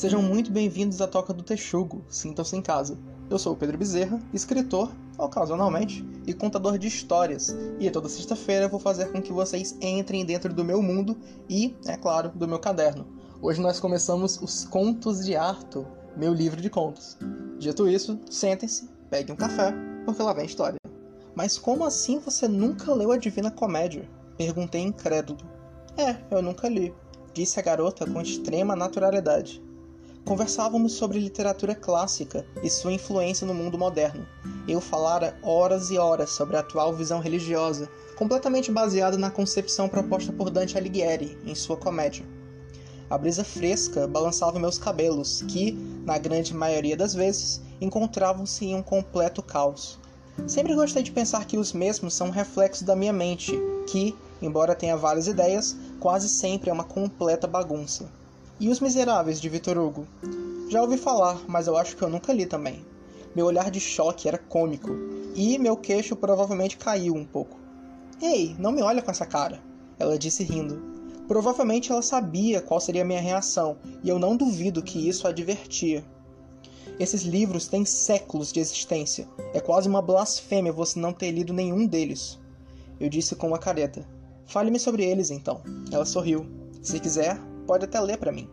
Sejam muito bem-vindos à Toca do Texugo, sintam-se em casa. Eu sou o Pedro Bezerra, escritor, ocasionalmente, e contador de histórias, e toda sexta-feira vou fazer com que vocês entrem dentro do meu mundo e, é claro, do meu caderno. Hoje nós começamos os Contos de Arthur, meu livro de contos. Dito isso, sentem-se, peguem um café, porque lá vem a história. Mas como assim você nunca leu a Divina Comédia? Perguntei incrédulo. É, eu nunca li, disse a garota com extrema naturalidade. Conversávamos sobre literatura clássica e sua influência no mundo moderno. Eu falara horas e horas sobre a atual visão religiosa, completamente baseada na concepção proposta por Dante Alighieri em sua comédia. A brisa fresca balançava meus cabelos, que, na grande maioria das vezes, encontravam-se em um completo caos. Sempre gostei de pensar que os mesmos são um reflexo da minha mente, que, embora tenha várias ideias, quase sempre é uma completa bagunça. E Os Miseráveis de Victor Hugo? Já ouvi falar, mas eu acho que eu nunca li também. Meu olhar de choque era cômico, e meu queixo provavelmente caiu um pouco. Ei, não me olha com essa cara, ela disse rindo. Provavelmente ela sabia qual seria a minha reação, e eu não duvido que isso a divertia. Esses livros têm séculos de existência. É quase uma blasfêmia você não ter lido nenhum deles. Eu disse com uma careta. Fale-me sobre eles, então. Ela sorriu. Se quiser, pode até ler para mim.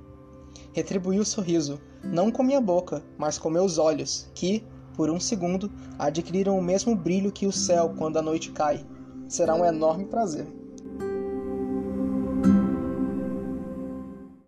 Retribuí o sorriso, não com minha boca, mas com meus olhos, que, por um segundo, adquiriram o mesmo brilho que o céu quando a noite cai. Será um enorme prazer.